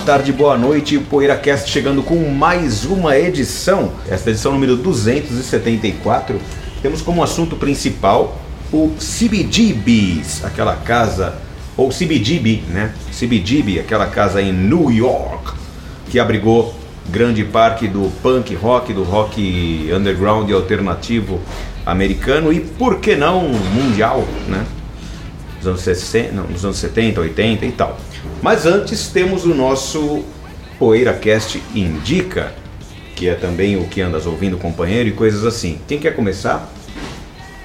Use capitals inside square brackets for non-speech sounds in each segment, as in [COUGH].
tarde, boa noite. PoeiraCast chegando com mais uma edição. Esta edição número 274. Temos como assunto principal o CBGBs, aquela casa, ou CBGB, né? CBGB, aquela casa em New York, que abrigou grande parte do punk rock, do rock underground e alternativo americano e, por que não, mundial, né? Nos anos 60, não, nos anos 70, 80 e tal. Mas antes temos o nosso PoeiraCast Indica, que é também o que andas ouvindo, companheiro e coisas assim. Quem quer começar?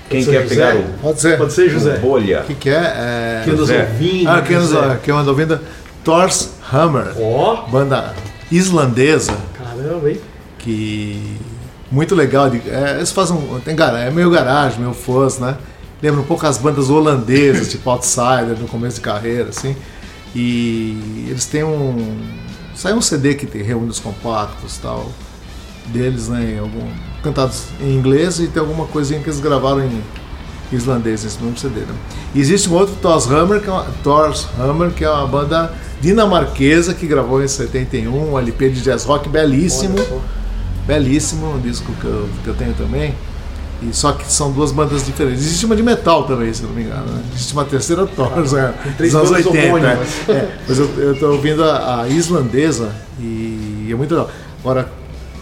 Quem quer José? pegar o, Pode ser. Pode ser, José? o bolha? O que, que é? é... Que andas ouvindo? Ah, quem, anda, quem anda ouvindo? Thors Hammer, Ó, banda islandesa caramba, hein? que muito legal. de- é, eles fazem um, tem é meio garagem, meio fãs, né? Lembra um pouco as bandas holandesas, tipo Outsider no começo de carreira, assim. E eles têm um saiu um CD que tem, reúne os compactos, tal deles, né? Algum, cantados em inglês e tem alguma coisinha que eles gravaram em islandês nesse mesmo CD. Né? E existe um outro Thors Hammer, que é uma, Thors Hammer, que é uma banda dinamarquesa que gravou em 71 um LP de jazz rock belíssimo. Belíssimo, um disco que eu, que eu tenho também. E só que são duas bandas diferentes. Existe uma de metal também, se não me engano. Né? Existe uma terceira Thors, três dos anos bandas 80. homônimas. É. Mas eu, tô ouvindo a, a islandesa e é muito legal. Agora,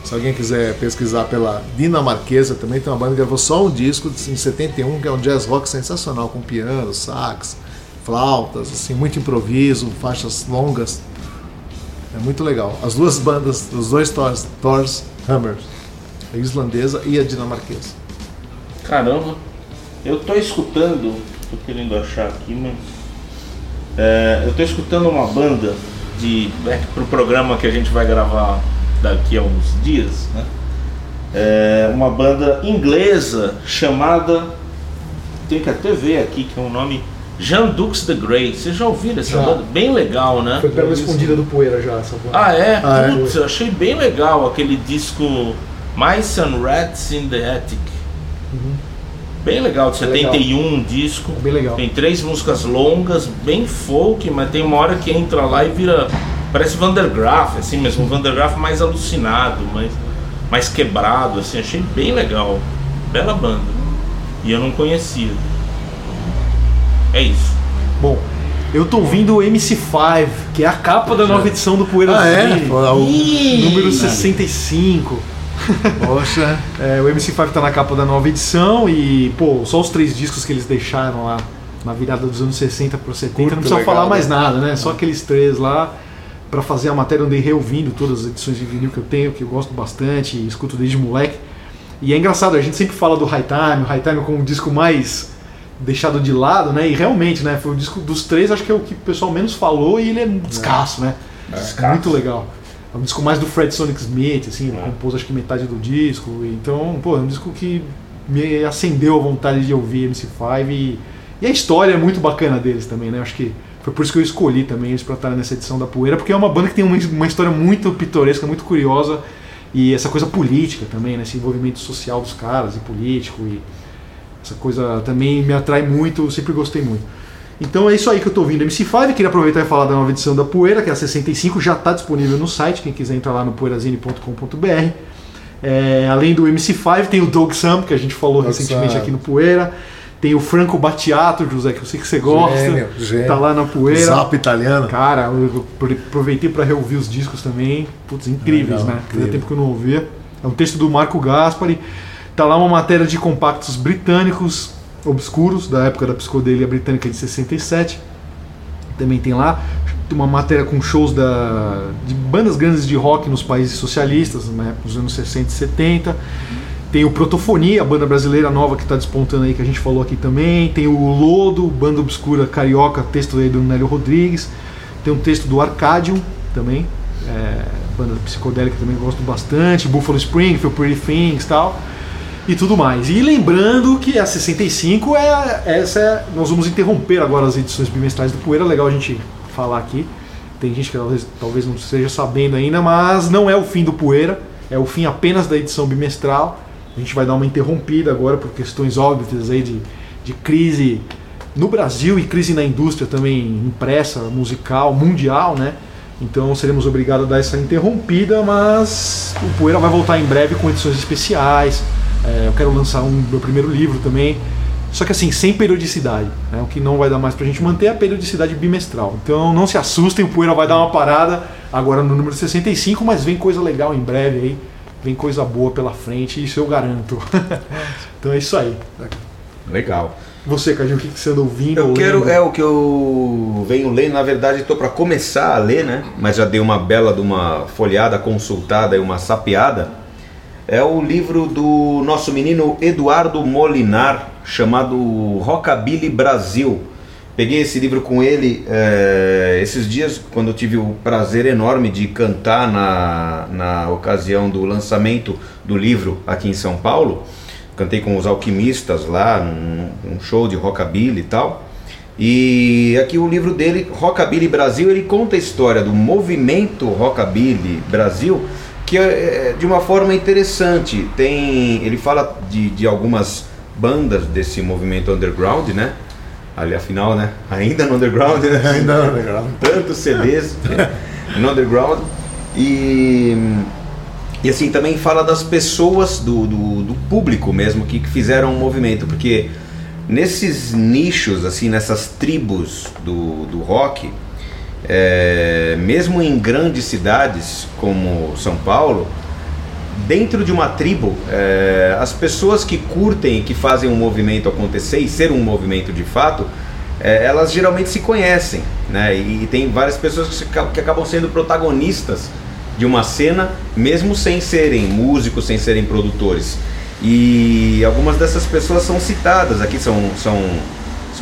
se alguém quiser pesquisar pela dinamarquesa, também tem uma banda que gravou só um disco em 71, que é um jazz rock sensacional, com piano, sax, flautas, assim, muito improviso, faixas longas. É muito legal. As duas bandas, os dois Thors, Thors Hammers, a islandesa e a dinamarquesa. Caramba, eu tô escutando, tô querendo achar aqui, mas. É, eu tô escutando uma banda de. É, pro programa que a gente vai gravar daqui a uns dias, né? É, uma banda inglesa chamada. Tem que até ver aqui que é um nome. Jean Dux the Grey. Vocês já ouviram essa Já. banda? Bem legal, né? Foi pela escondida do poeira já, essa banda. Ah, é? Ah, é? Putz, eu achei bem legal aquele disco Mice and Rats in the Attic. Bem legal, de É legal. 71 um disco. Bem legal. Tem três músicas longas, bem folk, mas tem uma hora que entra lá e vira. Parece Vandergraaf, assim mesmo, um Vandergraaf mais alucinado, mais, mais quebrado, assim, achei bem legal. Bela banda. E eu não conhecia. É isso. Bom, eu tô ouvindo o MC5, que é a capa da nova edição do Poeira Ah, é? O- número 65. Poxa, É, o MC5 tá na capa da nova edição e, pô, só os três discos que eles deixaram lá na virada dos anos 60 pro 70, não Curto, precisa legal, falar mais né? nada, né? Só aqueles três lá pra fazer a matéria, eu andei reouvindo todas as edições de vinil que eu tenho, que eu gosto bastante e escuto desde moleque. E é engraçado, a gente sempre fala do High Time, o High Time como o disco mais deixado de lado, né? E realmente, né? Foi o disco dos três, acho que é o que o pessoal menos falou e ele é descasso, né? Descasso. Muito legal. É um disco mais do Fred Sonic Smith, assim, ele É. compôs acho que metade do disco. Então, pô, é um disco que me acendeu a vontade de ouvir MC5 e, e a história é muito bacana deles também, né? Acho que foi por isso que eu escolhi também eles pra estar nessa edição da Poeira, porque é uma banda que tem uma, uma história muito pitoresca, muito curiosa e essa coisa política também, né? Esse envolvimento social dos caras e político e essa coisa também me atrai muito, sempre gostei muito. Então é isso aí que eu tô ouvindo MC5. Queria aproveitar e falar da nova edição da Poeira, que é a 65, já está disponível no site. Quem quiser entrar lá no poeirazine.com.br. É, além do MC5, tem o Doug Sam, que a gente falou Doug recentemente Sam. aqui no Poeira. Tem o Franco Battiato, José, que eu sei que você gosta. Gênio, gênio. Tá lá na Poeira. Zap italiano. Cara, eu apro- aproveitei para reouvir os discos também. Putz, incríveis, Legal, né? Fazia incrível. tempo que eu não ouvia. É um texto do Marco Gaspari. Tá lá uma matéria de compactos britânicos obscuros, da época da psicodelia britânica de 67. Também tem lá. uma matéria com shows da, de bandas grandes de rock nos países socialistas, né, nos anos 60 e 70. Tem o Protofonia, a banda brasileira nova que está despontando aí, que a gente falou aqui também. Tem o Lodo, banda obscura carioca, texto aí do Nélio Rodrigues. Tem um texto do Arcadium também, é, banda psicodélica também gosto bastante. Buffalo Springfield, Pretty Things e tal. E tudo mais. E lembrando que a 65 é essa. é- nós vamos interromper agora as edições bimestrais do Poeira. Legal a gente falar aqui. Tem gente que talvez, talvez não esteja sabendo ainda, mas não é o fim do Poeira. É o fim apenas da edição bimestral. A gente vai dar uma interrompida agora por questões óbvias aí de, de crise no Brasil e crise na indústria também impressa, musical, mundial, né? Então seremos obrigados a dar essa interrompida, mas o Poeira vai voltar em breve com edições especiais. É, eu quero lançar um meu primeiro livro também. Só que assim, sem periodicidade. Né? O que não vai dar mais pra gente manter é a periodicidade bimestral. Então não se assustem, o Poeira vai dar uma parada agora no número 65, mas vem coisa legal em breve aí. Vem coisa boa pela frente, isso eu garanto. [LAUGHS] então é isso aí. Legal. Você, Cadinho, o que que você anda ouvindo? Eu ou quero, lendo? é o que eu venho lendo, na verdade estou para começar a ler, né? Mas já dei uma bela de uma folhada, consultada e uma sapeada. É o livro do nosso menino Eduardo Molinar, chamado Rockabilly Brasil. Peguei esse livro com ele é, esses dias, quando eu tive o prazer enorme de cantar na, na ocasião do lançamento do livro aqui em São Paulo. Cantei com os alquimistas lá, num, num show de rockabilly e tal. E aqui o livro dele, Rockabilly Brasil, ele conta a história do movimento Rockabilly Brasil, que é é, de uma forma interessante. Tem, ele fala de, de algumas bandas desse movimento underground, né? Ali afinal, né? Ainda no underground, né? Ainda não, legal. [LAUGHS] tantos CDs [LAUGHS] né, no underground e e assim também fala das pessoas do, do, do público mesmo que, que fizeram o movimento porque nesses nichos assim nessas tribos do, do rock é, mesmo em grandes cidades como São Paulo dentro de uma tribo, é, as pessoas que curtem e que fazem um movimento acontecer e ser um movimento de fato, é, elas geralmente se conhecem, né? E, tem várias pessoas que, se que acabam sendo protagonistas de uma cena, mesmo sem serem músicos, sem serem produtores. E algumas dessas pessoas são citadas aqui, são, são,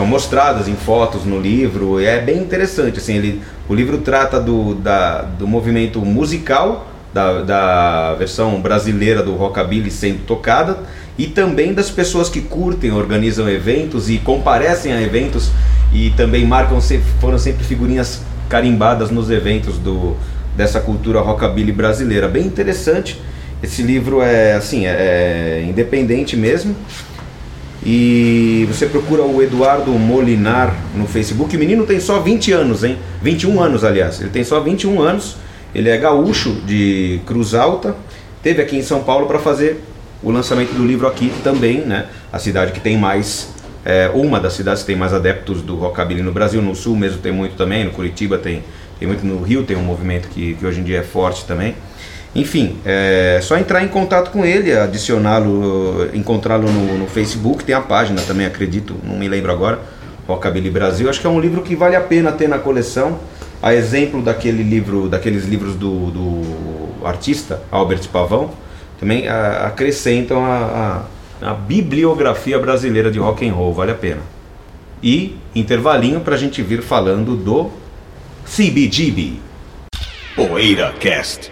são mostradas em fotos no livro. É bem interessante, assim, ele, o livro trata do, da, do movimento musical da, da versão brasileira do rockabilly sendo tocada e também das pessoas que curtem, organizam eventos e comparecem a eventos e também marcam foram sempre figurinhas carimbadas nos eventos do dessa cultura rockabilly brasileira. Bem interessante. Esse livro é assim, é, é independente mesmo. E você procura o Eduardo Molinar no Facebook. O menino tem só 20 anos, hein? 21 anos, aliás. Ele tem só 21 anos. Ele é gaúcho de Cruz Alta. Teve aqui em São Paulo para fazer o lançamento do livro aqui também, né? A cidade que tem mais, é, uma das cidades que tem mais adeptos do rockabilly no Brasil. No Sul mesmo tem muito também. No Curitiba tem, tem muito. No Rio tem um movimento que, que hoje em dia é forte também. Enfim, é só entrar em contato com ele, adicioná-lo, encontrá-lo no, no Facebook, tem a página também, acredito, não me lembro agora, Rockabilly Brasil. Acho que é um livro que vale a pena ter na coleção. A exemplo daquele livro, daqueles livros do, do artista Albert Pavão, também a- acrescentam a, a, a bibliografia brasileira de rock and roll, vale a pena. E intervalinho para a gente vir falando do CBGB. Poeira Cast.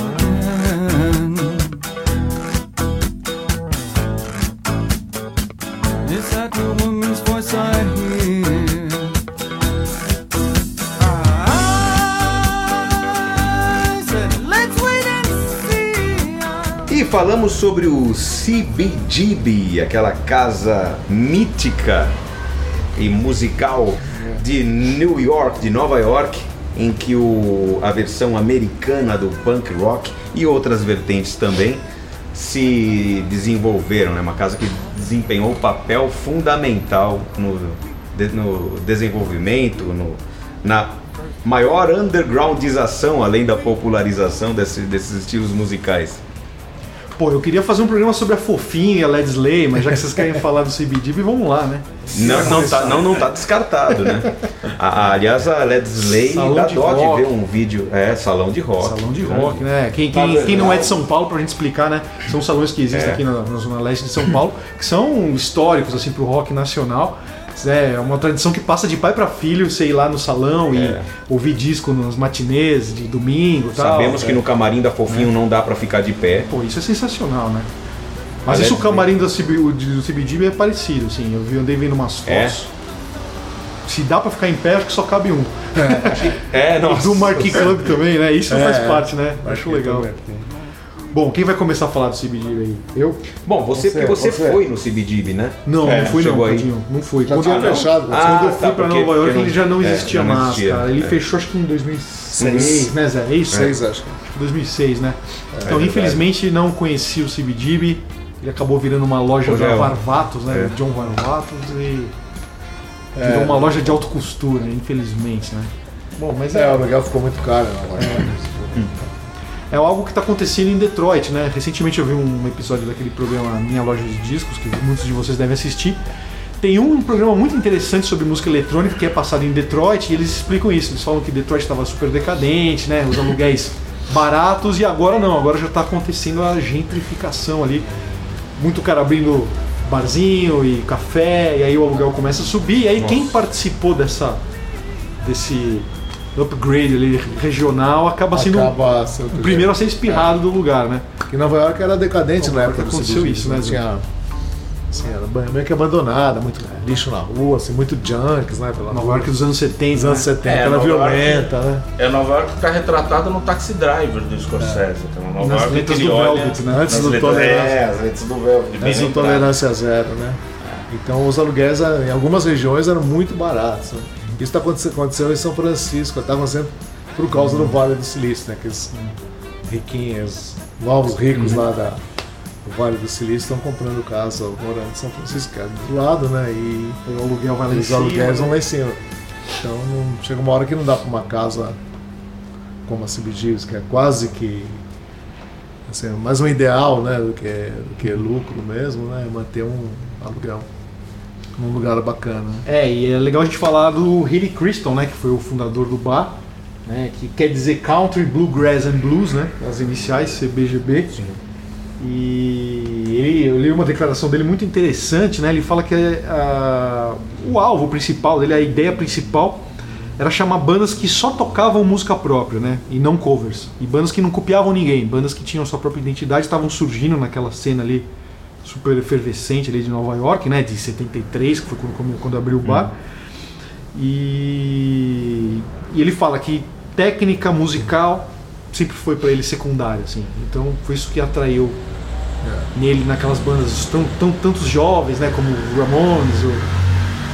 falamos sobre o CBGB, aquela casa mítica e musical de New York, de Nova York, em que o, a versão americana do punk rock e outras vertentes também se desenvolveram, né? Uma casa que desempenhou um papel fundamental no, no desenvolvimento, no, na maior undergroundização, além da popularização desse- desses estilos musicais. Pô, eu queria fazer um programa sobre a Fofinha e a Led Slay, mas já que vocês querem falar do CBGB, vamos lá, né? Não, não, tá, não, não tá descartado, né? [LAUGHS] A- a- aliás, a Led Slay Salão dá de dó de rock. ver um vídeo. É, salão de rock. Salão de né? rock, né? Quem, Tá quem, quem não é de São Paulo, pra gente explicar, né? São salões que existem É. aqui na, na Zona Leste de São Paulo, que são históricos, assim, pro rock nacional. É uma tradição que passa de pai pra filho, você ir lá no salão É. e ouvir disco nos matinês de domingo e tal. Sabemos que É. no camarim da Fofinho não dá pra ficar de pé. Pô, isso é sensacional, né? Mas A isso o camarim do, CB, o de- do CBGB é parecido, assim. Eu vi, andei vendo umas É? fotos. Se dá pra ficar em pé, acho que só cabe um. É, [LAUGHS] E nossa. do Marquee Club também, né? Isso É, faz é. parte, né? Acho legal. Bom, quem vai começar a falar do CBGB aí? Eu? Bom, você, Você, porque você, você. foi no CBGB, né? Não, É, não fui não, aí. Tadinho. Não fui. Já Quando tinha eu, fechado. Ah, quando eu fui tá, pra porque- Nova York, ele já não é, existia não mais, cara. Ele é. fechou acho que em 2006, Seis. né, Zé? É isso? Seis, acho que. Acho que 2006, né? então, infelizmente, não conheci o CBGB. Ele acabou virando uma loja é, ó. Varvatos, né? É. John Varvatos e É. virou uma loja de alta costura, infelizmente, né? Bom, mas É, é, o aluguel ficou muito caro. Né? É algo que está acontecendo em Detroit, né? Recentemente eu vi um episódio daquele programa Minha Loja de Discos, que muitos de vocês devem assistir. Tem um programa muito interessante sobre música eletrônica que é passado em Detroit e eles explicam isso. Eles falam que Detroit estava super decadente, né? Os aluguéis baratos e agora não, agora já está acontecendo a gentrificação ali. Muito cara abrindo barzinho e café, e aí o aluguel começa a subir. E aí quem participou dessa desse upgrade ali regional acaba sendo Acaba sendo o primeiro a ser espirrado do lugar, né? Que Nova York era decadente Bom, na época do aconteceu isso, né, Zé? Tinha, assim, era meio que abandonada, muito lixo na rua, assim, muito junks, né? Pela Nova rua. York dos anos 70. Nos anos né? 70, É, era Nova York- violenta, né? É Nova York que está retratado no Taxi Driver do Scorsese. Então, Nova Nas York letras que ele do olha- Velvet, né? Antes do letras- Tolerância. É, as letras do Velvet. bem Essa lembrado. intolerância zero, né? Então os aluguéis eh, em algumas regiões eram muito baratos. né? Isso está acontecendo, aconteceu em São Francisco, está acontecendo por causa do Vale do Silício, né? Aqueles riquinhos, novos ricos lá da, do Vale do Silício estão comprando casa morando em São Francisco, que é do lado, né? E O aluguel vai lá em os aluguéis vão lá em cima. Então não- chega uma hora que não dá para uma casa como a CBGs, que é quase que assim, mais um ideal né, do, que, do que lucro mesmo, né? Manter um aluguel num lugar bacana. É, e é legal a gente falar do Hilly Crystal, né? Que foi o fundador do bar. Né, que quer dizer Country Bluegrass and Blues, né? As iniciais CBGB. E ele, eu li uma declaração dele muito interessante, né? Ele fala que ah, o alvo principal dele, a ideia principal, era chamar bandas que só tocavam música própria, né? E não covers. E bandas que não copiavam ninguém, bandas que tinham sua própria identidade, estavam surgindo naquela cena ali super efervescente ali de Nova York, né? De 73, que foi quando, quando abriu o bar. E, e ele fala que técnica musical sempre foi para ele secundária, assim. Então foi isso que atraiu nele naquelas bandas tão, tão tantos jovens, né, como Ramones, o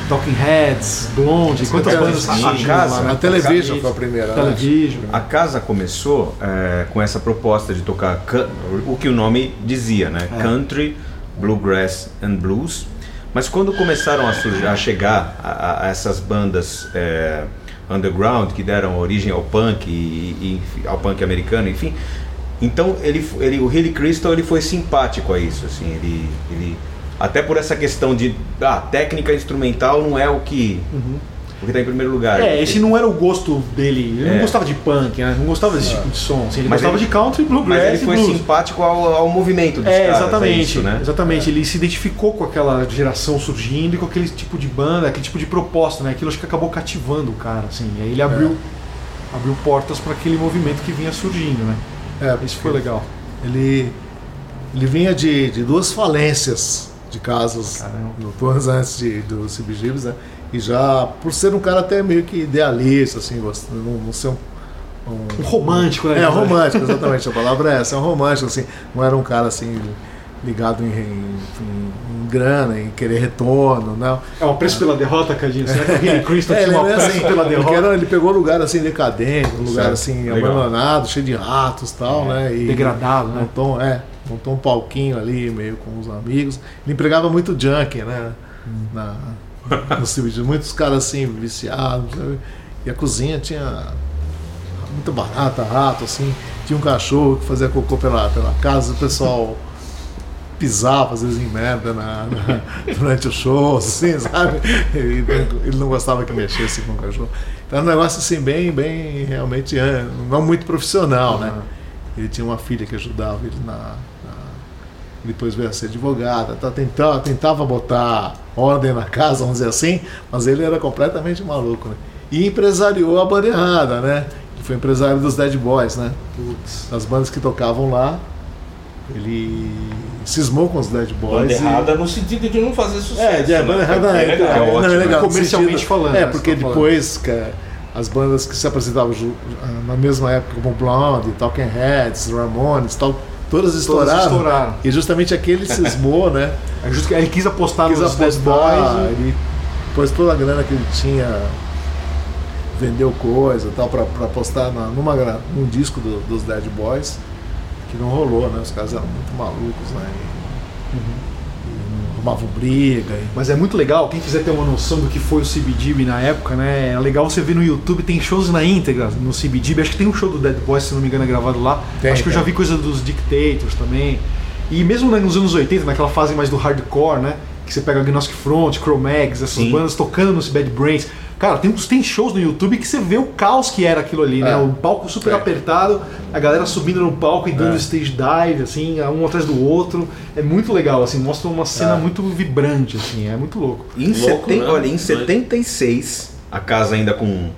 Talking Heads, Blonde, quantas a- bandas a- casa- lá, né? A Television foi a primeira. né? Television. A casa começou é, com essa proposta de tocar ca- o que o nome dizia, né? É. Country, Bluegrass and Blues. Mas quando começaram a, surgir, a chegar a, a essas bandas é, underground que deram origem ao punk e, e ao punk americano, enfim, então ele, ele, o Hilly Crystal ele foi simpático a isso, assim, ele, ele até por essa questão de ah, técnica instrumental não é o que o que está em primeiro lugar. É, esse não era o gosto dele. Ele É. não gostava de punk, né? Não gostava desse tipo de som. assim, ele Mas gostava ele- de country, Mas bluegrass ele e foi blues. simpático ao, ao movimento dos É, caras, exatamente. isso, né? Exatamente. Ele se identificou com aquela geração surgindo e com aquele tipo de banda, aquele tipo de proposta, né? Aquilo acho que acabou cativando o cara, assim. E aí ele abriu, abriu portas para aquele movimento que vinha surgindo, né? É, Isso foi legal. Ele, ele vinha de, de duas falências de casas Caramba. noturnas antes de, do CBGBs, né? E já, por ser um cara até meio que idealista, assim, não, não ser um, Um romântico, né? É, romântico, exatamente, a palavra é essa, é um romântico, assim, não era um cara assim ligado em, em- em grana, em querer retorno, né? É um preço pela derrota, Cadinho? Será que o Billy Crystal [LAUGHS] É, tinha uma é preço assim, pela derrota? era- ele pegou um lugar assim decadente, um lugar Certo, assim legal. abandonado, cheio de ratos tal, né? E Degradado, né? montou, é, montou um palquinho ali, meio com os amigos. Ele empregava muito junkie, né? Na, [LAUGHS] no CBD. Muitos caras assim, viciados. sabe? E a cozinha tinha muita barata, rato, assim. Tinha um cachorro que fazia cocô pela, pela casa, o pessoal [LAUGHS] pisava às vezes em merda na, na- [LAUGHS] durante o show, assim, sabe? Ele, ele não gostava que mexesse com o cachorro. Então era um negócio assim, bem, bem, realmente, é, não muito profissional, né? Ele tinha uma filha que ajudava ele na. na- depois veio a ser advogada, tá, tentava, tentava botar ordem na casa, vamos dizer assim, mas ele era completamente maluco, né? E empresariou a banda errada, né? Ele foi empresário dos Dead Boys, né? Das bandas que tocavam lá. Ele cismou com os Dead Boys. Banda e- errada no sentido de não fazer sucesso. é, de né? banda errada É é, legal. é, é ótimo, não, é legal. no Comercialmente sentido- falando, É, né, porque depois que as bandas que se apresentavam na mesma época, como Blonde, Talking Heads, Ramones, tal, todas estouraram. estouraram. E justamente aquele [LAUGHS] cismou, né? É ele quis apostar Quis nos Dead apostar, Boys. ele pôs toda a grana que ele tinha, vendeu coisa e tal, pra, pra apostar na, numa, num disco do- dos Dead Boys, que não rolou, né? Os caras eram muito malucos, né? E, não arrumavam briga. e- Mas é muito legal, quem quiser ter uma noção do que foi o CBGB na época, né? É legal você ver no YouTube, tem shows na íntegra no CBGB. Acho que tem um show do Dead Boys, se não me engano, é gravado lá. Tem, Acho que eu já tem. vi coisa dos Dictators também. E mesmo né, nos anos 80, naquela fase mais do hardcore, né? Que você pega Agnostic Front, Cro-Mags, essas Sim. bandas tocando no Bad Brains. Cara, tem, tem shows no YouTube que você vê o caos que era aquilo ali, né? É. O palco super É. apertado, a galera subindo no palco e dando É. stage dive, assim, um atrás do outro. É muito legal, assim, mostra uma cena É. muito vibrante, assim, é muito louco. Em, Louco, seten- né? olha, em Doido. 76, a casa ainda com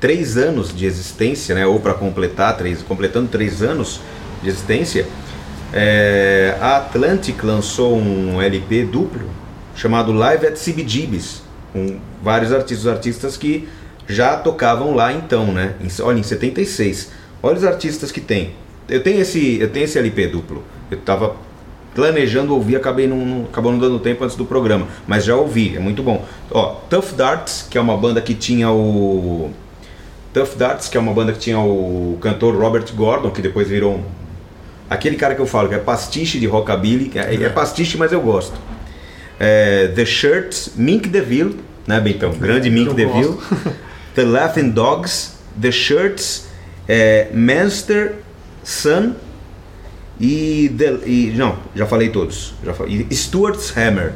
três anos de existência, né, ou para completar, três, completando três anos de existência, é, a Atlantic lançou um LP duplo chamado Live at CBGB's, com vários artistas, artistas que já tocavam lá então, né? Em- olha, em 76. Olha os artistas que tem. Eu tenho esse, eu tenho esse LP duplo. Eu tava planejando ouvir, acabei não, não- acabou não dando tempo antes do programa, mas já ouvi, é muito bom. Ó, Tough Darts, que é uma banda que tinha o Tough Darts, que é uma banda que tinha o cantor Robert Gordon, que depois virou um... aquele cara que eu falo que é pastiche de rockabilly, que é, é pastiche, mas eu gosto. É, The Shirts, Mink DeVille, né, Bentão? Grande Mink DeVille. [LAUGHS] The Laughing Dogs, The Shirts, é, Manster, Sun e, The- e- não, já falei todos. Já falei, e Stuart's Hammer.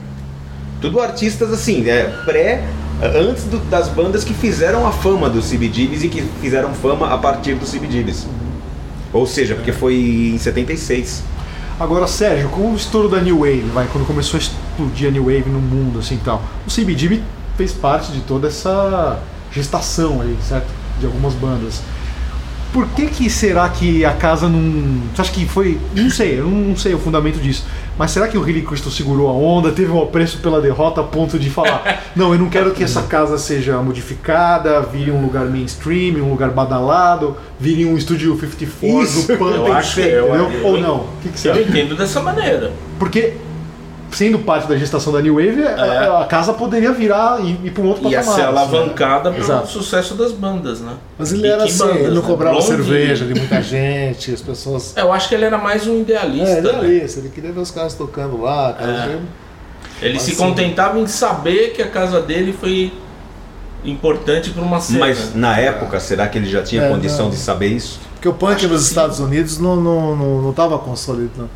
Tudo artistas assim, é, pré antes do- das bandas que fizeram a fama do CBGBs e que fizeram fama a partir do CBGBs. Ou seja, porque foi em 76. Agora, Sérgio, com o estouro da New Wave, vai, quando começou a explodir a New Wave no mundo, assim e tal, o CBGB fez parte de toda essa gestação aí, certo? De algumas bandas. Por que que será que a casa não... Você acha que foi... Não sei, eu não sei o fundamento disso. Mas será que o Hilly Crystal segurou a onda, teve um apreço pela derrota a ponto de falar [LAUGHS] não, eu não quero que essa casa seja modificada, vire um lugar mainstream, um lugar badalado, vire um estúdio 54 Isso, do Pump eu eu- eu- Ou eu- não? O que, que você Eu acha? entendo dessa maneira. Porque, sendo parte da gestação da New Wave, a, a casa poderia virar e ir para um outro Ia patamar. ser assim, né? alavancada pelo Exato. sucesso das bandas, né? Mas ele E era assim, bandas, ele não né? cobrava Blondie. cerveja de muita gente, as pessoas. Eu acho que ele era mais um idealista. É, ele né? ele queria ver os caras tocando lá, cara. É. ele- Ele se Assim. contentava em saber que a casa dele foi importante para uma cena. Mas na época, será que ele já tinha É, condição não. de saber isso? Porque o punk Acho nos. Estados Unidos não não não, não tava consolidado,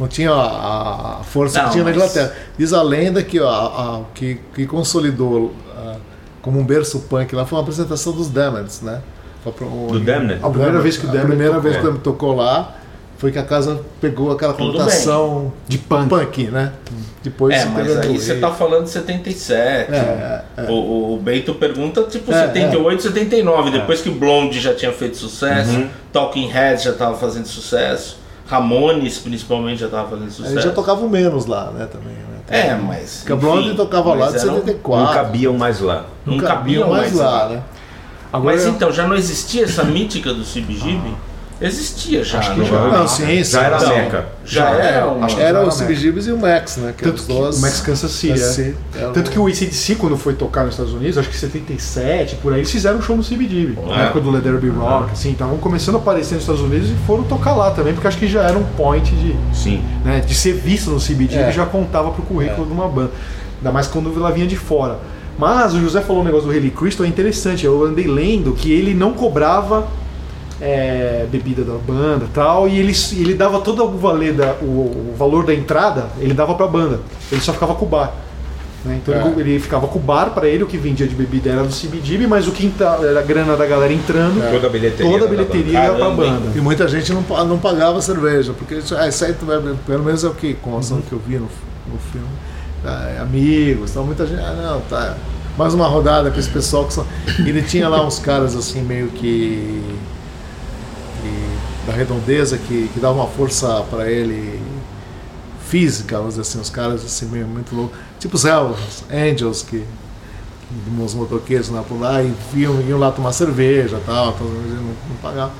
não tinha a, a força Não, que tinha na mas- Inglaterra. Diz a lenda que a, a- que, que consolidou ah, como um berço punk lá foi uma apresentação dos Damneds, né? Do Damned? A primeira vez que o a Damned primeira tocou. vez que o Damned tocou lá foi que a casa pegou aquela Tudo conotação De punk. né? Depois É, mas a aí você tá falando de 77. É, é. O, o- o Bento pergunta tipo É, 78, 79. Depois que o Blonde já tinha feito sucesso, Uhum. Talking Heads já tava fazendo sucesso, Ramones principalmente já tava fazendo sucesso. Eles já tocavam menos lá, né, também. Né? É, mas. Porque enfim, tocava lá de eram- 74. Não cabiam mais lá. Não Não cabiam cabiam mais mais lá, lá. né? Agora, Mas então, já não existia essa mítica do CBGB? Existia já. Acho que não já. é? Não, sim, sim. Já era Não, Meca. Já era uma... Acho que era o Era CBGBs e o Max, né? Que Tanto que dois- o Max Kansas City, é. É o- Tanto que o ACDC, quando foi tocar nos Estados Unidos, acho que em 77, por aí, eles fizeram um show no CBGB. Na É. época do Let There Be Rock, assim, estavam começando a aparecer nos Estados Unidos e foram tocar lá também, porque acho que já era um point de, Sim. né, de ser visto no CBGB É. já contava pro currículo de uma banda. Ainda mais quando ela vinha de fora. Mas o José falou um negócio do Haley Crystal, é interessante. Eu andei lendo que ele não cobrava é, bebida da banda e tal, e ele, ele dava todo o, valer da, o, o valor da entrada, ele dava pra banda. Ele só ficava com o bar. né? Então É. ele, ele ficava com o bar pra ele, o que vendia de bebida era do CBGB, mas o que era a grana da galera entrando, Toda a bilheteria. toda a bilheteria ia pra banda. E muita gente não, não pagava cerveja, porque isso, aí vai- pelo menos é o que consta Uhum. que eu vi no, no filme. Ah, é amigos, então muita gente. Ah, não, tá. Mais uma rodada com esse pessoal que são. Ele tinha lá uns caras assim, meio que. Que- da redondeza que, que dava uma força pra ele física, vamos dizer assim, os caras assim, meio muito loucos. Tipo os Hells, Angels, que. que Uns motoqueiros lá por lá e iam, iam lá tomar cerveja e tal, eles não, não pagavam.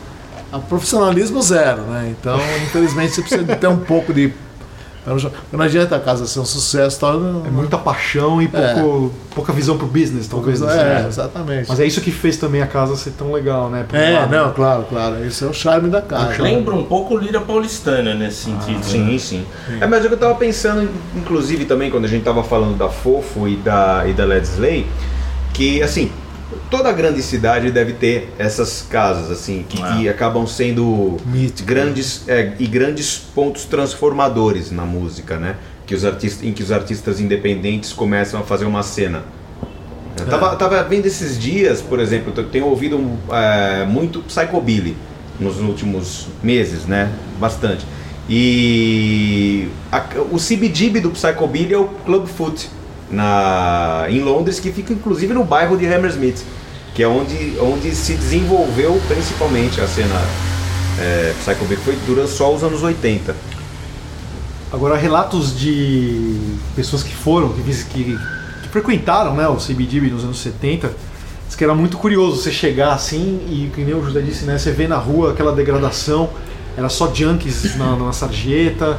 A profissionalismo zero, né? Então, infelizmente, você precisa ter um pouco de. Não adianta a casa ser um sucesso tal. Não, É muita paixão e pouco, pouca visão pro business, talvez. assim, É, né? exatamente. Mas é isso que fez também a casa ser tão legal, né? Por um É, lado, não, né? claro, claro. Esse é o charme da casa. Lembra um pouco Lira Paulistana nesse sentido. né? Sim, sim. É, mas eu tava pensando, inclusive, também, quando a gente tava falando da Fofo e da, e da Led Slay, que, assim, toda grande cidade deve ter essas casas, assim, que, que acabam sendo Mítico. grandes é, e grandes pontos transformadores na música, né? Que os artistas, em que os artistas independentes começam a fazer uma cena. Eu tava, tava vendo esses dias, por exemplo, eu tenho ouvido é, muito Psychobilly nos últimos meses, né? Bastante. E a- o CBGB do Psychobilly é o Club Foot na, em Londres, que fica inclusive no bairro de Hammersmith, que é onde, onde se desenvolveu principalmente a cena é, Psychobilly, foi durante só os anos 80. Agora, relatos de pessoas que foram, que, que, que frequentaram né, o CBGB nos anos 70, diz que era muito curioso você chegar assim e, que nem o José disse, né, você vê na rua aquela degradação, era só junkies na, na sarjeta,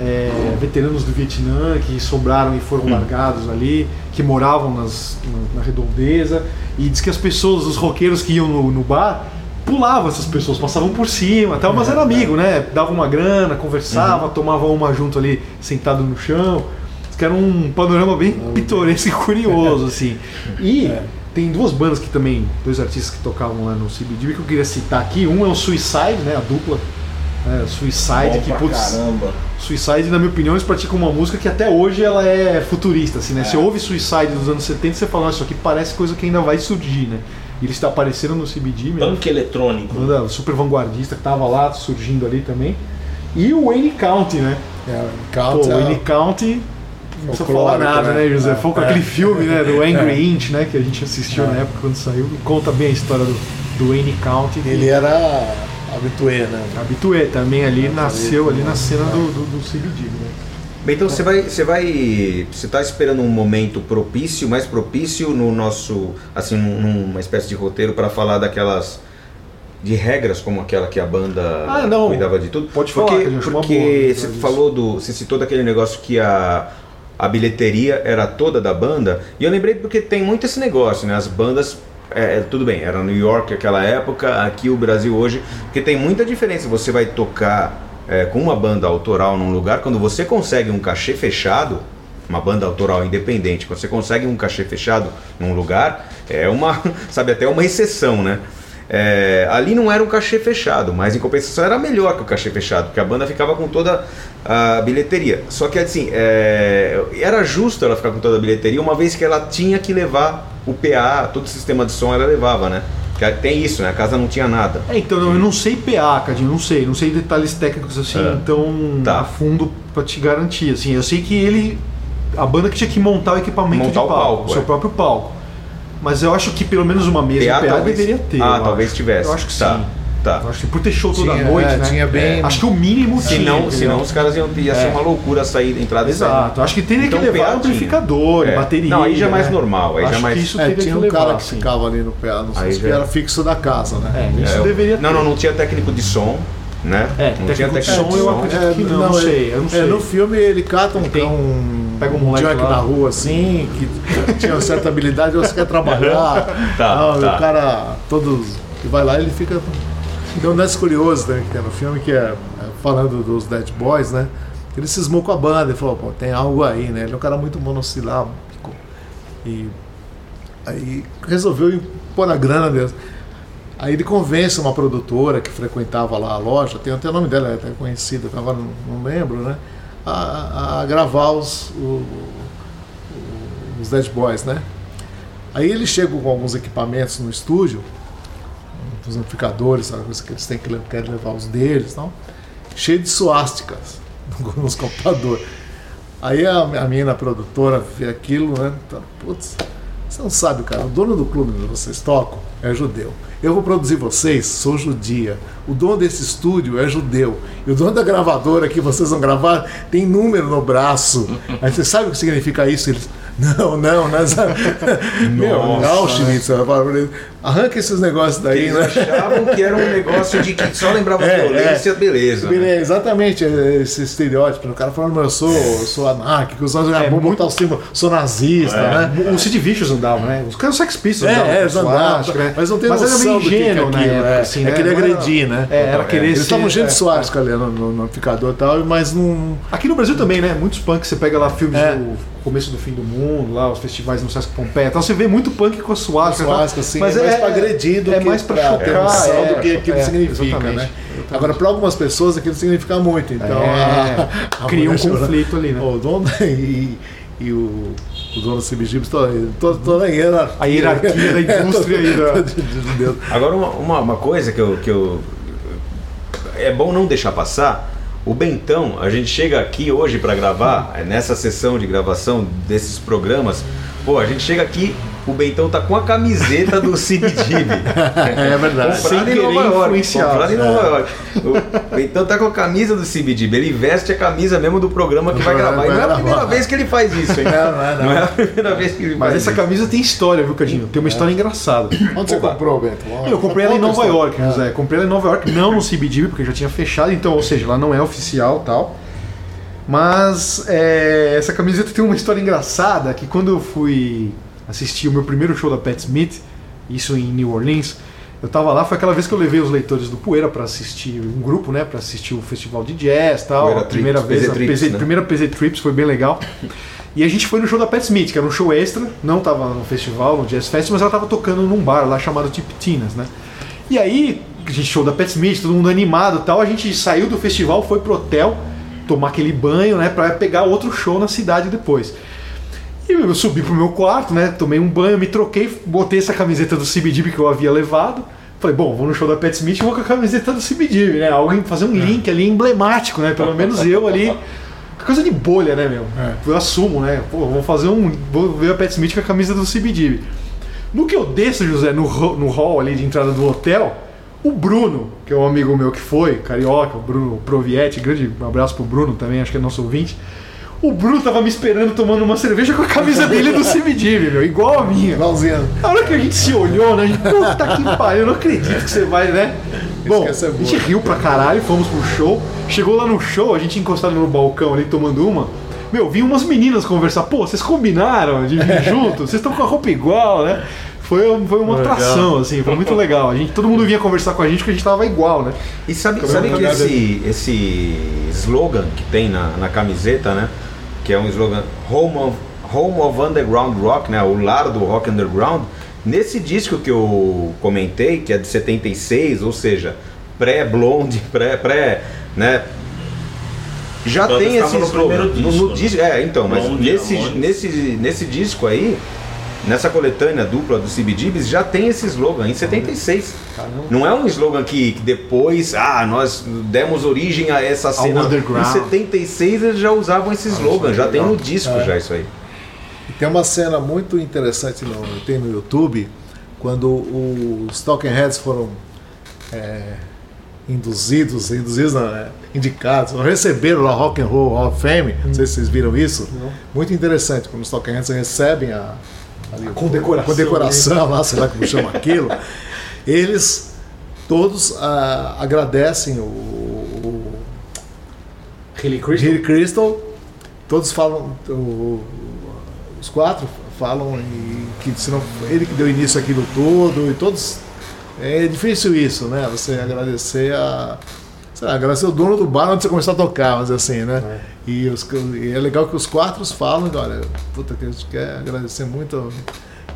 é, veteranos do Vietnã que sobraram e foram largados ali, que moravam nas, na, na redondeza, e diz que as pessoas, os roqueiros que iam no, no bar, pulavam essas pessoas, passavam por cima, tal, mas era amigo, né? Dava uma grana, conversava, tomava uma junto ali, sentado no chão. Diz que era um panorama bem pitoresco e curioso, assim. [LAUGHS] E tem duas bandas que também, dois artistas que tocavam lá no CBGB que eu queria citar aqui. Um é o Suicide, né? A dupla. Né, Suicide, Bom que putz, caramba. Suicide, na minha opinião, eles praticam uma música que até hoje ela é futurista, assim, né? Você ouve Suicide dos anos 70 e você fala, "Nossa, isso aqui parece coisa que ainda vai surgir, né? E eles apareceram no CBD, mesmo. Punk eletrônico. banda super vanguardista que tava lá surgindo ali também. E o Wayne County, né? É, Pô, Count o é- Wayne County, não precisa falar nada, né, né? José? É, Foi com é. aquele filme, né, do Angry É. Inch, né, que a gente assistiu na época quando saiu, conta bem a história do, do Wayne County. que- Ele era habitué, né? Habitué também ali, nasceu ali na cena do, do, do CBD, né? Bem, então você vai, você vai, você está esperando um momento propício, mais propício no nosso, assim, num- numa espécie de roteiro para falar daquelas de regras como aquela que a banda Ah, não. cuidava de tudo. Pode falar, porque boa porque falar você disso. falou do, você citou daquele negócio que a a bilheteria era toda da banda e eu lembrei porque tem muito esse negócio, né? As bandas é, é, tudo bem, era New York naquela época, aqui o Brasil hoje, porque tem muita diferença. Você vai tocar é, com uma banda autoral num lugar, quando você consegue um cachê fechado, uma banda autoral independente, quando você consegue um cachê fechado num lugar, é uma, [LAUGHS] sabe, até uma exceção, né? É, ali não era um cachê fechado, mas em compensação era melhor que o cachê fechado, porque a banda ficava com toda a bilheteria. Só que assim, é, era justo ela ficar com toda a bilheteria, uma vez que ela tinha que levar o PA, todo o sistema de som ela levava, né? Porque Tem isso, né? A casa não tinha nada. É, então eu não sei PA, Cadinho, não sei, não sei detalhes técnicos assim É. tão Tá. a fundo pra te garantir. Assim, eu sei que ele, a banda que tinha que montar o equipamento Montar de o palco, palco, o seu é. próprio palco. Mas eu acho que pelo menos uma mesa PA de PA talvez- deveria ter. Ah, talvez acho. tivesse. Eu acho que Tá. sim. Tá. Acho que por ter show toda Tinha, noite, é, né? tinha bem- Acho que o mínimo Se tinha. não, senão os caras iam ia ser É. uma loucura sair, entrada e. Exato. Acho que teria Então, que levar PA amplificador, É. bateria. Não, aí já é mais né? normal, aí já Acho é mais- que isso É, teria tinha que um levar, cara que ficava ali no pé, não sei Aí se já- era fixo da casa, né? É, isso É, deveria Não, ter. não, não tinha técnico de som, né? É, não técnico tinha de técnico som, eu acredito que não, não ele- sei, eu não é, sei. no filme ele cata um, Tem- um, pega um moleque lá. na rua assim, que tinha uma certa habilidade, você quer trabalhar. [LAUGHS] Tá, Ah, tá. O cara, todos que vai lá, ele fica. Tem um lance curioso também que tem no filme, que é, é falando dos Dead Boys, né? Ele cismou com a banda e falou, pô, tem algo aí, né? Ele é um cara muito monossilábico. E aí resolveu pôr a grana dele. Aí ele convence uma produtora que frequentava lá a loja, tem até o nome dela, é até conhecida, agora não, não lembro, né? A, a- gravar os, o- os Dead Boys, né? Aí ele chega com alguns equipamentos no estúdio, os amplificadores, sabe, coisa que eles têm que querem levar os deles tal, cheio de suásticas [LAUGHS] nos computadores. Aí a, a menina produtora vê aquilo, né? Tá, Putz, você não sabe, cara, o dono do clube onde vocês tocam é judeu. Eu vou produzir vocês, sou judia. O dono desse estúdio é judeu. E o dono da gravadora que vocês vão gravar tem número no braço. Aí você sabe o que significa isso? Eles. Não, não, nós. [LAUGHS] Meu, Auschwitz, arranca esses negócios daí, Eles né? achavam que era um negócio de que só lembrava É, violência, beleza. né? É, exatamente é, esse estereótipo. O cara falando, eu sou, eu sou anárquico, eu sou, É, vou muito- botar o símbolo, sou nazista, né? O Sid Vicious andava, né? Os caras Sex Pistols É, andavam é, andavam, suástica, né? mas não tem Mas era noção meio do que que é aquilo, época, é. assim, É né? querer era- agredir, né? É, era querer Eles ser- estavam cheios de é, suástica ali no, no, no amplificador e tal, mas não. Aqui no Brasil também, né? Muitos punks, você pega lá filmes É. do começo do fim do mundo, lá os festivais no Sesc Pompeia, então você vê muito punk com a suástica. Suástica, assim, é mais pra agredir do é que mais pra chocar, é, do que aquilo é, significa, exatamente, né? exatamente. Agora, para algumas pessoas aquilo significa muito, então. É, a- a [LAUGHS] cria um conflito ali, né? O dono [LAUGHS] e, e o, o dono do CBGIBs, toda, toda, a hierarquia. A hierarquia da [LAUGHS] indústria aí, da- Deus. Agora, uma, uma, uma coisa que eu, que eu. É bom não deixar passar. O Bentão, a gente chega aqui hoje para gravar, é, nessa sessão de gravação desses programas. Pô, a gente chega aqui, o Bentão tá com a camiseta do CBGB. [LAUGHS] É verdade. Sem Comprado em querer Nova York. influenciar. Comprado em Nova York. O Bentão tá com a camisa do CBGB. Ele veste a camisa mesmo do programa que vai gravar. E não é a primeira vez que ele faz isso, hein? Não, não é, não. é a primeira vez que ele Mas faz essa isso. camisa tem história, viu, Cadinho? Tem uma história engraçada. Onde você Opa. comprou, Bento? Eu comprei ela em Nova história. York, José. Comprei ela em Nova York, não no CBD, porque já tinha fechado, então, ou seja, ela não é oficial tal. Mas é, essa camiseta tem uma história engraçada que quando eu fui assistir o meu primeiro show da Pat Smith, isso em New Orleans, eu tava lá, foi aquela vez que eu levei os leitores do Poeira para assistir um grupo, né, para assistir o festival de jazz, tal, Poeira a primeira Trips, vez, PZ a Trips, PZ né? primeira PZ Trips foi bem legal. E a gente foi no show da Pat Smith, que era um show extra, não tava no festival, no Jazz Fest, mas ela tava tocando num bar lá chamado Tip Tinas, né? E aí, a gente show da Pat Smith, todo mundo animado tal, a gente saiu do festival, foi pro hotel, tomar aquele banho, né, pra pegar outro show na cidade depois. E eu subi pro meu quarto, né, tomei um banho, me troquei, botei essa camiseta do CBDB que eu havia levado. Falei, bom, vou no show da Pat Smith e vou com a camiseta do CBDB, né? Alguém fazer um link ali emblemático, né? Pelo menos eu ali. Coisa de bolha, né, meu? Eu assumo, né? Pô, vou fazer um. Vou ver a Pat Smith com a camisa do CBDB. No que eu desço, José, no, no hall ali de entrada do hotel, o Bruno, que é um amigo meu que foi, carioca, o Bruno Provietti, grande abraço pro Bruno também, acho que é nosso ouvinte. O Bruno tava me esperando tomando uma cerveja com a camisa dele do CBDB, meu, igual a minha. Igualzinho. A hora que a gente se olhou, né? A gente, puta que pariu, eu não acredito que você vai, né? Bom, é a boa. gente riu pra caralho, fomos pro show. Chegou lá no show, a gente encostado no balcão ali tomando uma. Meu, vi umas meninas conversar. Pô, vocês combinaram de vir [LAUGHS] junto? Vocês estão com a roupa igual, né? Foi, foi uma Legal. atração, assim, foi muito legal. A gente, todo mundo vinha conversar com a gente porque a gente tava igual, né? E sabe, Cabelo sabe que cagado. esse, esse slogan que tem na, na camiseta, né? Que é um slogan Home of, Home of Underground Rock, né? O lar do rock underground. Nesse disco que eu comentei, que é de 76, ou seja, pré-blonde, [LAUGHS] pré, pré, né? Já Todas tem esse no slogan. No, disco, no né? disco, é, então, mas Blonde, nesse, nesse, nesse disco aí, nessa coletânea dupla do CBGBs, já tem esse slogan, em 76. Não é um slogan que, que depois, ah, nós demos origem a essa cena. underground. Em 76 eles já usavam esse slogan, já tem no disco já isso aí. E tem uma cena muito interessante no, tem no YouTube, quando os Talking Heads foram é, induzidos, induzidos, não, é, indicados, receberam lá Rock and Roll Hall of Fame, não sei se vocês viram isso, muito interessante, quando os tocantes recebem a, ali, condecoração, condecoração lá, [LAUGHS] sei lá como chama aquilo, eles todos ah, agradecem o, o Hilly Crystal. Hilly Crystal, todos falam, o- os quatro falam e que se não, ele que deu início àquilo tudo, e todos. É difícil isso, né? Você agradecer a. Sei lá, agradecer o dono do bar onde você começou a tocar, mas assim, né? E, os- e é legal que os quatro falam, olha, puta, que a gente quer agradecer muito ao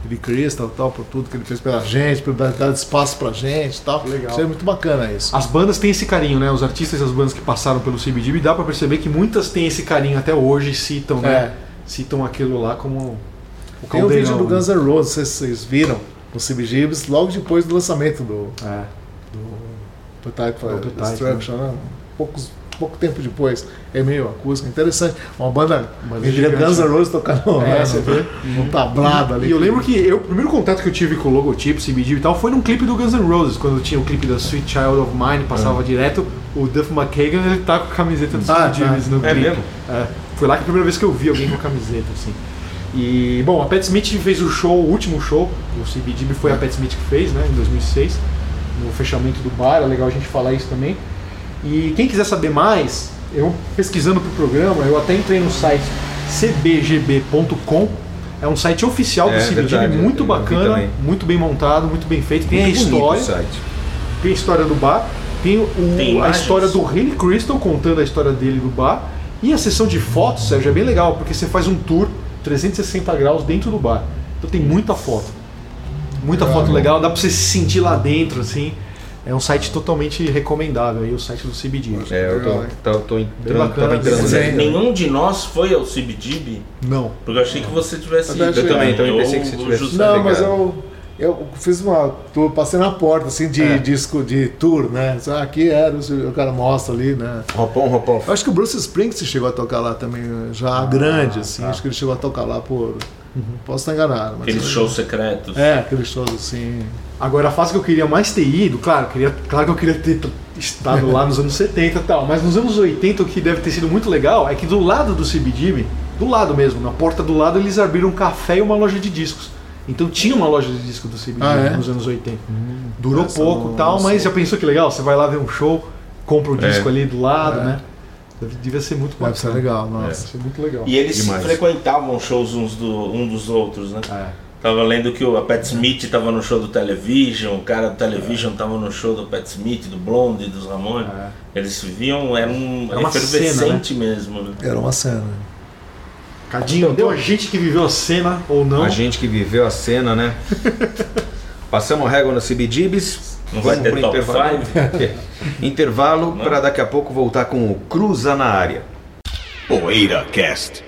Billy Crystal tal, por tudo que ele fez pela gente, por dar, dar espaço pra gente e tal. Legal. Isso é muito bacana isso. As bandas têm esse carinho, né? Os artistas e as bandas que passaram pelo CBGB, dá pra perceber que muitas têm esse carinho até hoje, citam, né? É. Citam aquilo lá como o Tem um vídeo caldeirão. do né? Guns N' Roses, vocês viram, no CBGBs, logo depois do lançamento do, É. Appetite for Appetite, Destruction, né? Poucos, pouco tempo depois. É meio acústica, interessante. Uma banda, gigante. Guns N' Roses tocando É, né, no tablado ali. E eu lembro que eu, o primeiro contato que eu tive com o logotipo, CBGB e tal, foi num clipe do Guns N' Roses, quando tinha o clipe da Sweet Child of Mine, passava direto, o Duff McKagan, ele tá com a camiseta do Ah, CBGBs tá. no É clipe. mesmo? É, foi lá que a primeira vez que eu vi alguém com a camiseta, assim. E, bom, a Pat Smith fez o show, o último show, o CBGB foi a Pat Smith que fez, né, em 2006, no fechamento do bar, é legal a gente falar isso também. E quem quiser saber mais, eu pesquisando pro programa, eu até entrei no site cbgb.com, é um site oficial do É, CBGB, verdade, muito bacana, muito bem montado, muito bem feito, tem a Muito história o site. tem a história do bar, tem, o- Tem a história do Haley Crystal contando a história dele do bar. E a sessão de fotos, Sérgio, é bem legal, porque você faz um tour 360 graus dentro do bar. Então tem muita foto. Muita foto legal, dá pra você se sentir lá dentro, assim. É um site totalmente recomendável aí, o site do CBD. É, eu tô, Legal, tô, tô entrando, tava entrando. Nenhum de nós foi ao CBGB, Não. porque eu achei que você tivesse Eu ido. também, também Eu- pensei que você o tivesse José- Não, ligado. mas eu, eu fiz uma. Tô, passei na porta assim de É. disco de tour, né? Ah, aqui era, o cara mostra ali, né? Roupão, roupão. Eu acho que o Bruce Springsteen chegou a tocar lá também, já grande, assim. Acho que ele chegou a tocar lá por. Posso estar enganado, mas. Aqueles shows secretos. É, aqueles shows assim. Agora, a fase que eu queria mais ter ido, claro, queria, claro que eu queria ter estado lá nos anos 70 e tal, mas nos anos 80 o que deve ter sido muito legal é que do lado do CBGB, do lado mesmo, na porta do lado, eles abriram um café e uma loja de discos. Então tinha uma loja de disco do CBGB Ah, é? nos anos 80. Durou essa pouco e tal, mas sei. já pensou que legal? Você vai lá ver um show, compra o disco É. ali do lado, É. né? Devia ser muito bacana. Deve ser legal, nossa. Deve ser muito legal. E eles Demais. frequentavam shows uns do, um dos outros, né? É. Tava lendo que o- a Pat Smith tava no show do Television, o cara do Television tava no show do Pat Smith, do Blonde, dos Ramones. É. Eles viam, era um Era uma efervescente mesmo, né? Era uma cena. Cadinho, deu a gente que viveu a cena ou não. A gente que viveu a cena, né? [LAUGHS] Passamos régua no CBGBs. Não vai Vamos ter top intervalo. [LAUGHS] intervalo Não. para daqui a pouco voltar com o Cruza na área. Poeira Cast.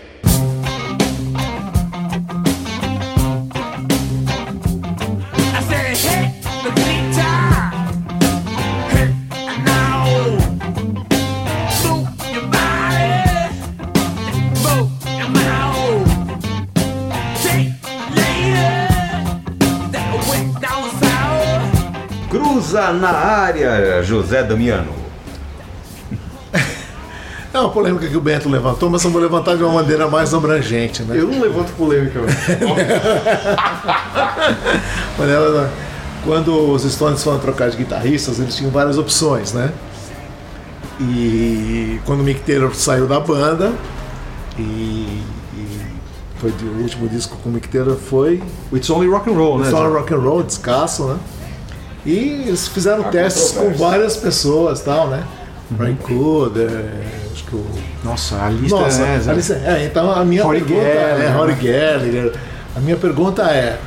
Na área, José Damiano. É uma polêmica que o Bento levantou, mas eu vou levantar de uma maneira mais abrangente, né? Eu não levanto polêmica, [LAUGHS] ela- quando os Stones foram trocar de guitarristas, eles tinham várias opções, né? E quando o Mick Taylor saiu da banda, e, e foi de- o último disco com o Mick Taylor foi It's only rock and roll, né? Só Zé? rock and roll, descasso, né? E eles fizeram testes com várias pessoas, tal, né? Brian Cooder, acho que o Nossa, a lista nossa, é, a lista- é, então a minha Rory pergunta Gallagher, é né? Rory Gallagher. A minha pergunta é: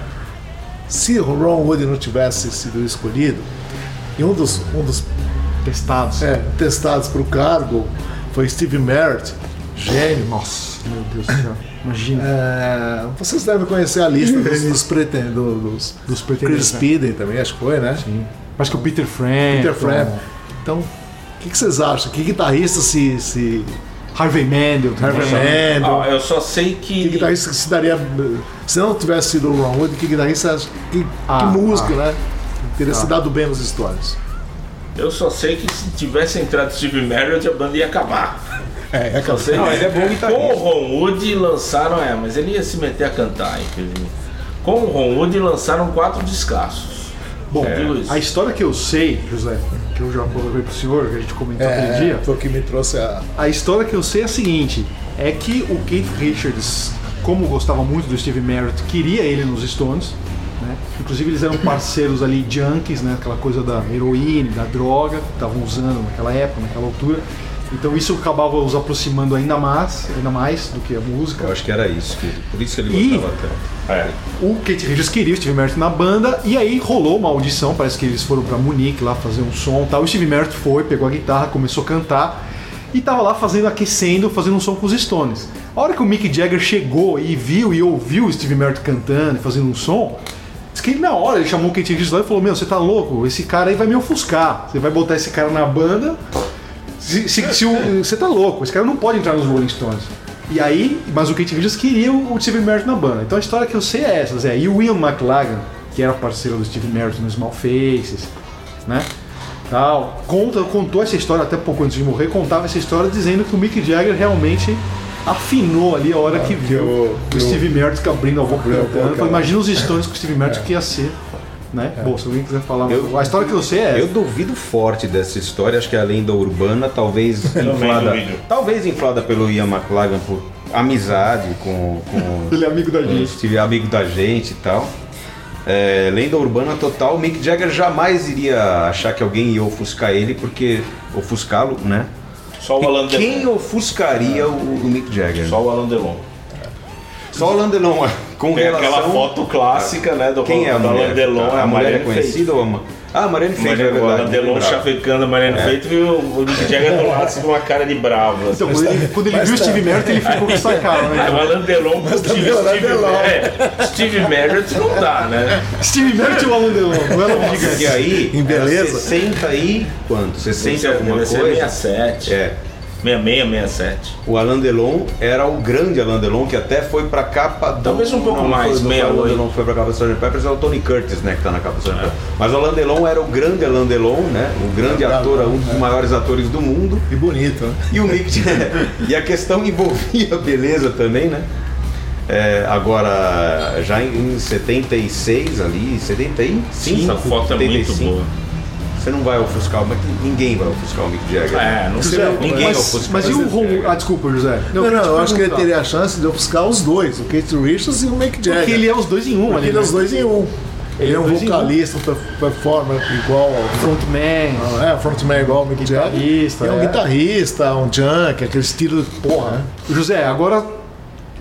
se o Ron Wood não tivesse sido escolhido, e um dos, um dos testados. é, testados para o cargo foi Steve Merritt, gênio. Nossa, meu Deus do céu. Imagina. É, vocês devem conhecer a lista dos, [LAUGHS] dos, preten- do- dos, Dos Chris pretendentes. né? Speeden também, acho que foi, né? Sim. Acho que o Peter Frampton. Peter Frampton. Então, o que, que vocês acham? Que guitarrista se. se Harvey Mandel. Harvey Mandel. Ah, eu só sei Que que. guitarrista que se daria. Se não tivesse sido o Ron Wood, que guitarrista. Que, Ah, que músico, ah. né? Teria se dado bem nos stories. Eu só sei que se tivesse entrado Steve Marriott, a banda ia acabar. É, é Só sei Não, ele é bom Com guitarrista. o Ron Wood lançaram, é, mas ele ia se meter a cantar, inclusive. Com o Ron Wood lançaram quatro descassos. Bom, isso. a história que eu sei, José, que eu já coloquei pro senhor, que a gente comentou aquele É, dia, foi o que me trouxe a. a história que eu sei é a seguinte: é que o Keith Richards, como gostava muito do Steve Merritt, queria ele nos Stones. Né? Inclusive eles eram parceiros ali junkies, né? aquela coisa da heroína, da droga, que estavam usando naquela época, naquela altura. Então isso acabava os aproximando ainda mais, ainda mais do que a música. Eu acho que era isso, que, por isso que ele gostava tanto. É. O Kate Richards queria o Steve Merritt na banda e aí rolou uma audição, parece que eles foram pra Munique lá fazer um som e tal. O Steve Merritt foi, pegou a guitarra, começou a cantar e tava lá fazendo, aquecendo, fazendo um som com os Stones. A hora que o Mick Jagger chegou e viu e ouviu o Steve Merritt cantando e fazendo um som, diz que na hora ele chamou o Kate Richards lá e falou: Meu, você tá louco? Esse cara aí vai me ofuscar. Você vai botar esse cara na banda. Se, se- se o- você tá louco, esse cara não pode entrar nos Rolling Stones. E aí, mas o Kate Richards queria o Steve Merritt na banda. Então a história que eu sei é essa, Zé. E o Ian McLagan, que era parceiro do Steve Merritt no Small Faces, né? Tal, conta, contou essa história até pouco antes de morrer, contava essa história dizendo que o Mick Jagger realmente afinou ali a hora que viu o- o, Steve Merritt abrindo a boca cantando. lá. Imagina os Stones com o Steve Merritt que ia ser. Né? Bom, se alguém quiser falar, Eu- a história que eu sei é Eu duvido forte dessa história, acho que é a lenda urbana, talvez [LAUGHS] inflada, talvez inflada pelo Ian McLagan por amizade com, com [LAUGHS] Ele é amigo da gente. Steve, amigo da gente e tal. É, lenda urbana total, Mick Jagger jamais iria achar que alguém ia ofuscar ele, porque ofuscá-lo, né? Só o Alan quem Delon. ofuscaria o, o Mick Jagger? Só o Alan Delon. Só o Landelon, com Tem relação... aquela foto clássica, né? Do Quem é a do mulher? Alan Delon, a, é a mulher é conhecida ou a... ma- Ah, a Marianne Faith, é Marianne, o verdade. Alan Delon lembrava. chavecando a Marianne Feito e o o Mick Jagger do lado assim, com uma cara de bravo. assim. Então, quando ele, quando ele viu o tá- Steve Merritt, ele ficou com essa cara, É, né? o Alan Delon com o Steve, o Steve, é, Steve Merritt não dá, né? Steve Merritt e o Alan Delon, não era um E gigante. aí, Em beleza? 60 e quanto? 60 Deve alguma coisa? 67. É. 66, 67. O Alain Delon era o grande Alain Delon, que até foi pra capa do... Talvez um pouco não, mais, não foi o 68. Alain Delon foi pra capa do Sgt. Peppers, é o Tony Curtis, né, que tá na capa do Sgt. Peppers. Mas o Alain Delon era o grande Alain Delon, né, o grande ator, um dos maiores atores do mundo. E bonito, né? E o Mick E a questão envolvia beleza também, né? É, agora, já em, em 76 ali, 75, Essa foto é muito 75, boa. Você não vai ofuscar, mas ninguém vai ofuscar o Mick Jagger. É, não sei. José, Ninguém mas, ofusca. mas e o Ron... Ah, desculpa, José. Não, não, te eu acho que ele teria a chance de ofuscar os dois, o Kate Richards e o Mick Jagger. Porque ele é os dois em um Porque ali. ele é né? os dois em um. Ele é um dois em um. vocalista, per- performer igual ao Frontman. É, frontman igual ao Mick Jagger. É um é. guitarrista, um junk, aquele estilo. Porra, né? José, agora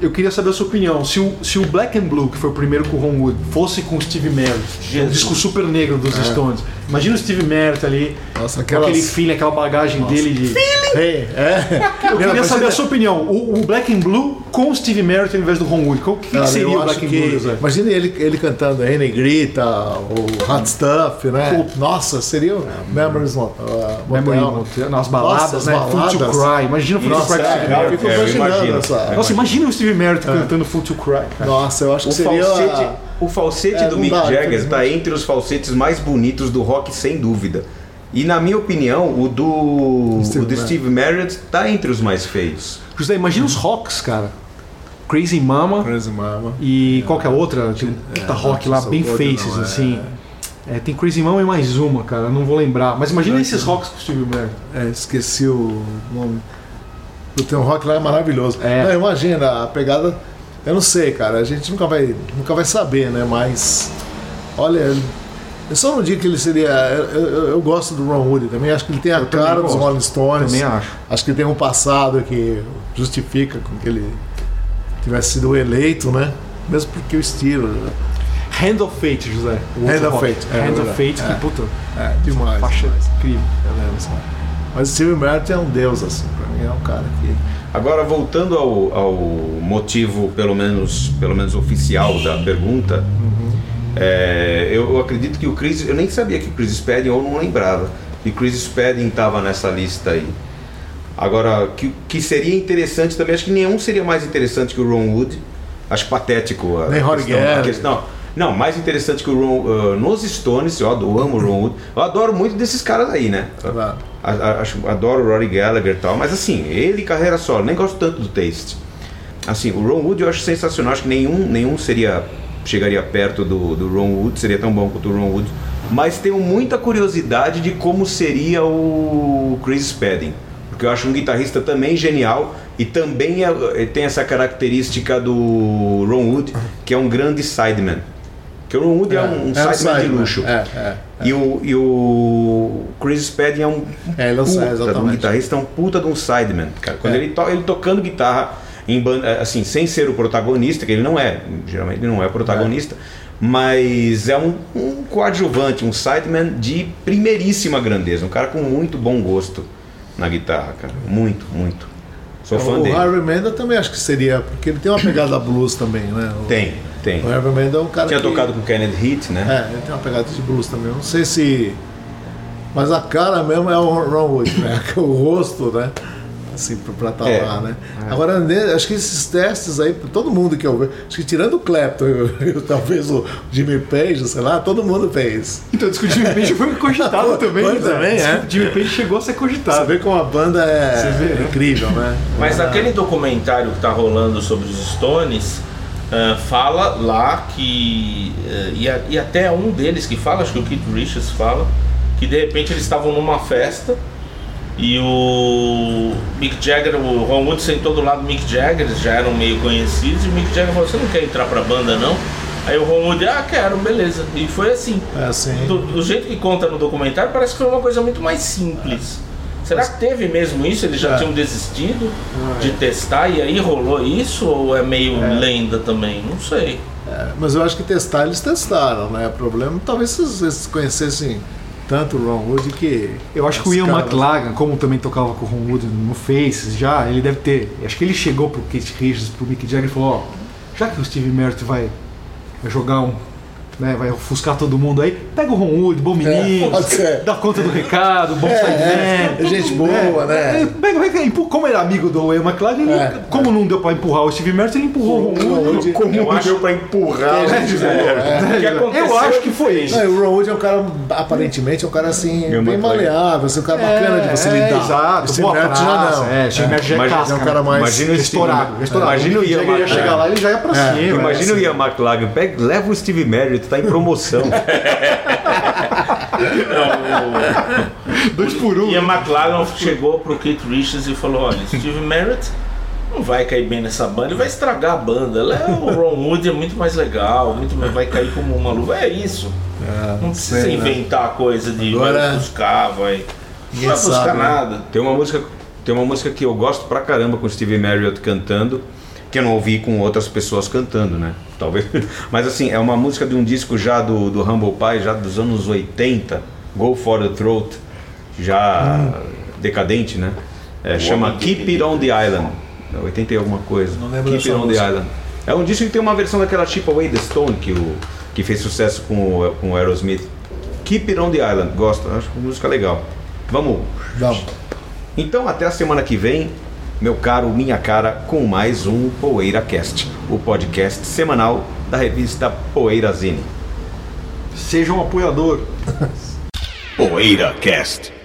eu queria saber a sua opinião. Se o, se o Black and Blue, que foi o primeiro com o Ron Wood, fosse com o Steve Merritt, um disco super negro dos Stones, imagina o Steve Merritt ali, Nossa, com aquelas- aquele feeling, aquela bagagem dele de... Hey, é. Eu queria saber a sua opinião. O, o Black and Blue com o Steve Merritt ao invés do Ron Wood. O que, que Cara, seria o Black and Blue, José? Imagine ele, ele cantando Rene Grita, o Hot Stuff, né? Nossa, seria o Memories Mo- uh, Memory Motel. Nas baladas, Nossa, né? Full to. Cry. Imagina o Full to Cry é, É, essa. Nossa, imagina o Steve Merritt cantando Full to Cry. cara. Nossa, eu acho que O seria. falsete, o falsete É, do Mick Jagger está entre os falsetes mais bonitos do rock, sem dúvida. E na minha opinião, o do Steve o do Marriott. Steve Marriott está entre os mais feios. José, imagina os rocks, cara. Crazy Mama Crazy Mama. e qual que é a outra? Tem um puta rock lá, bem faces, não, é. assim. É, tem Crazy Mama e mais uma, cara, não vou lembrar. Mas imagina esses rocks com o Steve Merritt. É, esqueci o nome. Tem um rock lá é maravilhoso. É. Não, imagina, a pegada. Eu não sei, cara. A gente nunca vai, nunca vai saber, né? Mas. Olha. Eu só não digo que ele seria. Eu, eu- eu gosto do Ron Wood também. Acho que ele tem a Eu cara dos gosto. Rolling Stones. Também acho. Acho que ele tem um passado que justifica com que ele tivesse sido eleito, né? Mesmo porque o estilo. Hand of Fate, José. Hand of. Fate, é Hand of verdade. Fate, que É. puta, É, demais. faixa demais. incrível. Mas o Steve Merritt é um deus, assim, pra mim é um cara que. Agora, voltando ao, ao motivo, pelo menos, pelo menos oficial da pergunta, é, eu, eu acredito que o Chris. Eu nem sabia que o Chris Spedding, ou não lembrava, que o Chris Spedding estava nessa lista aí. Agora, que, que seria interessante também, acho que nenhum seria mais interessante que o Ron Wood. Acho patético a Nem questão, a questão. Não, mais interessante que o Ron. ah, nos Stones, eu adoro, amo o Ron Wood. Eu adoro muito desses caras aí, né? Claro. A- a- acho, adoro o Rory Gallagher e tal, mas assim, ele carreira solo, nem gosto tanto do Taste. Assim, o Ron Wood eu acho sensacional, acho que nenhum, nenhum seria chegaria perto do, do Ron Wood, seria tão bom quanto o Ron Wood. Mas tenho muita curiosidade de como seria o Chris Spedding, porque eu acho um guitarrista também genial e também é- tem essa característica do Ron Wood, que é um grande sideman. Que o Ron Wood é, um, um sideman de luxo. É, é. E o, e o Chris Spedding é um É, é um puta um guitarrista, é um puta de um sideman, cara. Quando É. ele, to, ele tocando guitarra em banda, assim, sem ser o protagonista, que ele não é, geralmente ele não é protagonista, mas é um, um coadjuvante, um sideman de primeiríssima grandeza, um cara com muito bom gosto na guitarra, cara. Muito, muito. Sou fã o dele. Harvey Mendel também acho que seria, porque ele tem uma pegada blues também, né? O, Tem, tem. O Harvey Mendel é um cara Tinha que... tocado com o Kenneth Heat, né? É, ele tem uma pegada de blues também. Não sei se. Mas a cara mesmo é o Ron Wood, né? [LAUGHS] o rosto, né? Assim, pra estar É. lá, né? Agora, ne- acho que esses testes aí, todo mundo que eu vejo, acho que tirando o Clapton [LAUGHS] e o- talvez o Jimmy Page, sei lá, todo mundo fez. Então, diz que o Jimmy Page foi cogitado [LAUGHS] também. Foi né? também, é. O Jimmy Page chegou a ser Você cogitado. vê como a banda é Você vê, né? incrível, né? Mas aquele documentário que tá rolando sobre os Stones ah, fala lá que. eh, e, a- e até um deles que fala, acho que o Keith Richards fala, que de repente eles estavam numa festa e o Mick Jagger, o Ron Wood sentou do lado do Mick Jagger, eles já eram meio conhecidos, e o Mick Jagger falou: Você não quer entrar pra banda não? Aí o Ron Wood, ah, quero, beleza. E foi assim. É assim. Do, do jeito que conta no documentário, parece que foi uma coisa muito mais simples. Será que teve mesmo isso? Eles já É. tinham desistido de testar e aí rolou isso? Ou é meio lenda também? Não sei. É, mas eu acho que testar eles testaram, né? O problema talvez se eles conhecessem tanto o Ron Wood que. Eu acho que o Ian caras- McLagan, como também tocava com o Ron Wood no Faces já, ele deve ter. Acho que ele chegou pro Keith Richards, pro Mick Jagger e falou: Ó, já que o Steve Merritt vai jogar um. Né, vai ofuscar todo mundo aí, pega o Ron Wood, bom menino, pode ser. dá conta do recado, bom É, sideman. é, gente boa, né? É, pega o recado, empu- como ele era amigo do Ian McLagan, ele- É, como não deu pra empurrar o Steve Merritt, ele empurrou o Ron Wood. Como acho- deu pra empurrar É, o Steve é, é. Aconteceu Eu acho que foi isso. Não, o Ron Wood é um cara, aparentemente, é um cara assim, Ian bem maleável, assim, um cara bacana de você é, lidar. Exato, boa Merritt já não. É, Steve Merritt já é casca, é um cara mais estourado. Imagina o Ian Jagger ia McLagan. chegar lá, ele já ia pra É, cima. Imagina é, o Ian McLagan, pega, leva o Steve Merritt, tá em promoção. [LAUGHS] Dois por um. Ian McLaren chegou pro Keith Richards e falou: Olha, Steve Merritt não vai cair bem nessa banda, ele vai estragar a banda. Lá o Ron Wood é muito mais legal, muito mais, vai cair como uma luva. É isso. não precisa sei, né? inventar coisa de Agora- vai buscar, vai. Não vai buscar sabe, né? nada. Tem uma música, tem uma música que eu gosto pra caramba com o Steve Marriott cantando, que eu não ouvi com outras pessoas cantando, né? Talvez. [LAUGHS] Mas assim, é uma música de um disco já do, do Humble Pie, já dos anos 80, Go for the Throat, já decadente, né? É, chama Keep It on the Island. É 80 e alguma coisa. Não lembro Keep It on the. Island. É um disco que tem uma versão daquela Chip Away the Stone que, o, que fez sucesso com o, com o Aerosmith. Keep It on the Island, gosto, acho uma música legal. Vamos Vamos. então, até a semana que vem, meu caro, minha cara, com mais um PoeiraCast, o podcast semanal da revista Poeirazine. Seja um apoiador. PoeiraCast.